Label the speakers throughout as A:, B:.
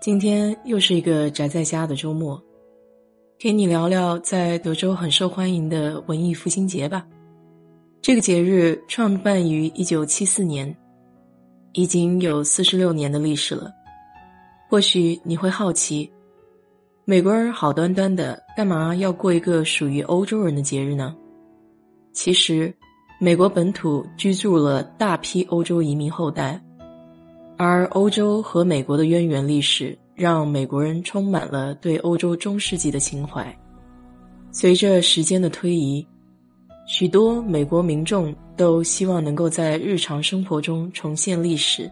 A: 今天又是一个宅在家的周末，给你聊聊在德州很受欢迎的文艺复兴节吧。这个节日创办于一九七四年，已经有四十六年的历史了。或许你会好奇，美国人好端端的，干嘛要过一个属于欧洲人的节日呢？其实。美国本土居住了大批欧洲移民后代，而欧洲和美国的渊源历史让美国人充满了对欧洲中世纪的情怀。随着时间的推移，许多美国民众都希望能够在日常生活中重现历史，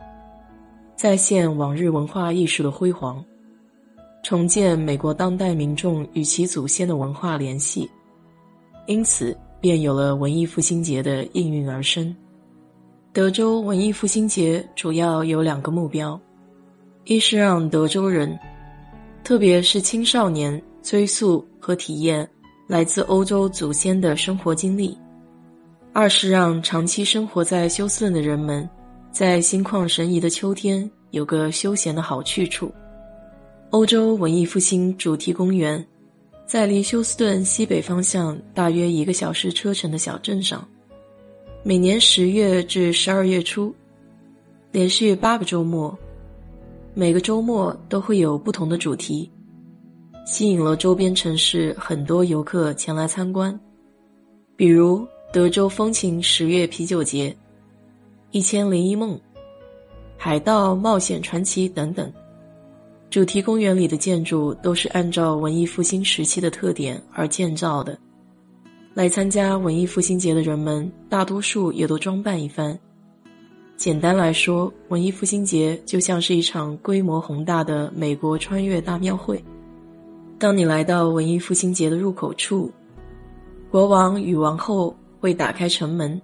A: 再现往日文化艺术的辉煌，重建美国当代民众与其祖先的文化联系。因此。便有了文艺复兴节的应运而生。德州文艺复兴节主要有两个目标：一是让德州人，特别是青少年追溯和体验来自欧洲祖先的生活经历；二是让长期生活在休斯顿的人们，在心旷神怡的秋天有个休闲的好去处。欧洲文艺复兴主题公园。在离休斯顿西北方向大约一个小时车程的小镇上，每年十月至十二月初，连续八个周末，每个周末都会有不同的主题，吸引了周边城市很多游客前来参观，比如德州风情十月啤酒节、一千零一梦、海盗冒险传奇等等。主题公园里的建筑都是按照文艺复兴时期的特点而建造的。来参加文艺复兴节的人们，大多数也都装扮一番。简单来说，文艺复兴节就像是一场规模宏大的美国穿越大庙会。当你来到文艺复兴节的入口处，国王与王后会打开城门，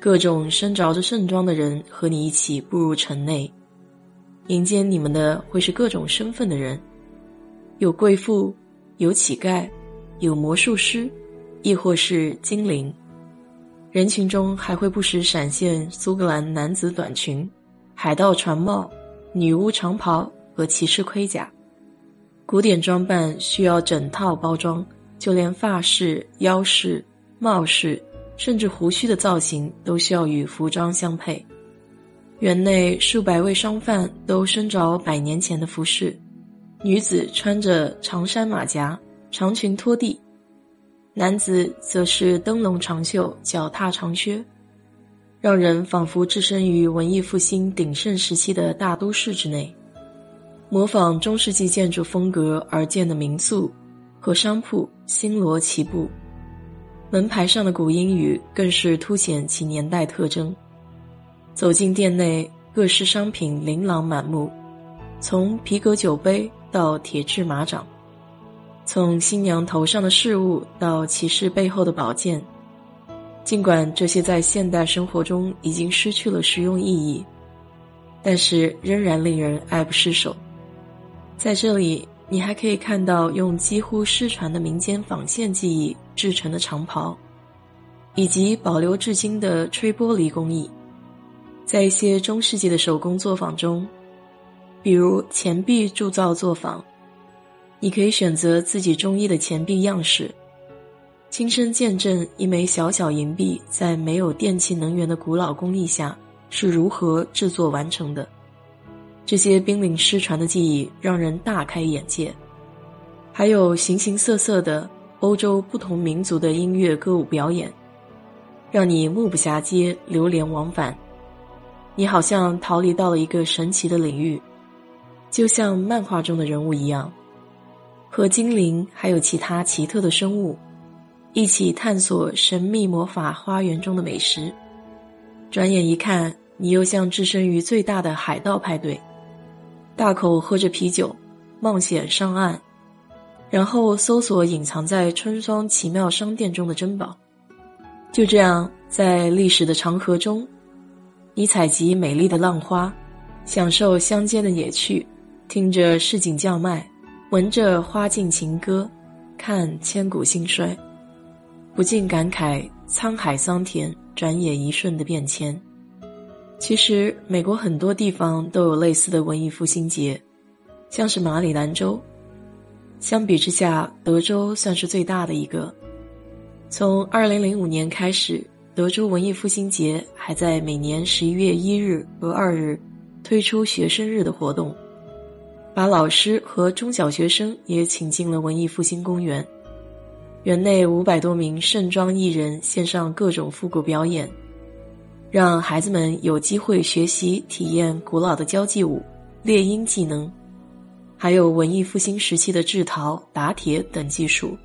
A: 各种身着着盛装的人和你一起步入城内。迎接你们的会是各种身份的人，有贵妇，有乞丐，有魔术师，亦或是精灵。人群中还会不时闪现苏格兰男子短裙、海盗船帽、女巫长袍和骑士盔甲。古典装扮需要整套包装，就连发饰、腰饰、帽饰，甚至胡须的造型都需要与服装相配。园内数百位商贩都身着百年前的服饰，女子穿着长衫马甲、长裙拖地，男子则是灯笼长袖、脚踏长靴，让人仿佛置身于文艺复兴鼎盛时期的大都市之内。模仿中世纪建筑风格而建的民宿和商铺星罗棋布，门牌上的古英语更是凸显其年代特征。走进店内，各式商品琳琅满目，从皮革酒杯到铁制马掌，从新娘头上的饰物到骑士背后的宝剑。尽管这些在现代生活中已经失去了实用意义，但是仍然令人爱不释手。在这里，你还可以看到用几乎失传的民间纺线技艺制成的长袍，以及保留至今的吹玻璃工艺。在一些中世纪的手工作坊中，比如钱币铸造作坊，你可以选择自己中意的钱币样式，亲身见证一枚小小银币在没有电气能源的古老工艺下是如何制作完成的。这些濒临失传的技艺让人大开眼界。还有形形色色的欧洲不同民族的音乐歌舞表演，让你目不暇接，流连忘返。你好像逃离到了一个神奇的领域，就像漫画中的人物一样，和精灵还有其他奇特的生物一起探索神秘魔法花园中的美食。转眼一看，你又像置身于最大的海盗派对，大口喝着啤酒，冒险上岸，然后搜索隐藏在春霜奇妙商店中的珍宝。就这样，在历史的长河中，你采集美丽的浪花，享受乡间的野趣，听着市井叫卖，闻着花径情歌，看千古兴衰，不禁感慨沧海桑田，转眼一瞬的变迁。其实，美国很多地方都有类似的文艺复兴节，像是马里兰州。相比之下，德州算是最大的一个。从二零零五年开始，德州文艺复兴节还在每年十一月一日和二日推出学生日的活动，把老师和中小学生也请进了文艺复兴公园。园内五百多名盛装艺人献上各种复古表演，让孩子们有机会学习体验古老的交际舞、猎鹰技能，还有文艺复兴时期的制陶、打铁等技术。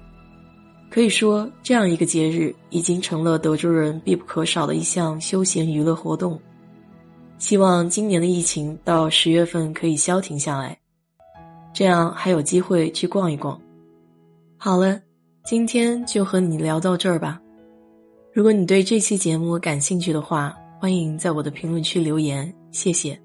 A: 可以说，这样一个节日已经成了德州人必不可少的一项休闲娱乐活动。希望今年的疫情到十月份可以消停下来，这样还有机会去逛一逛。好了，今天就和你聊到这儿吧。如果你对这期节目感兴趣的话，欢迎在我的评论区留言，谢谢。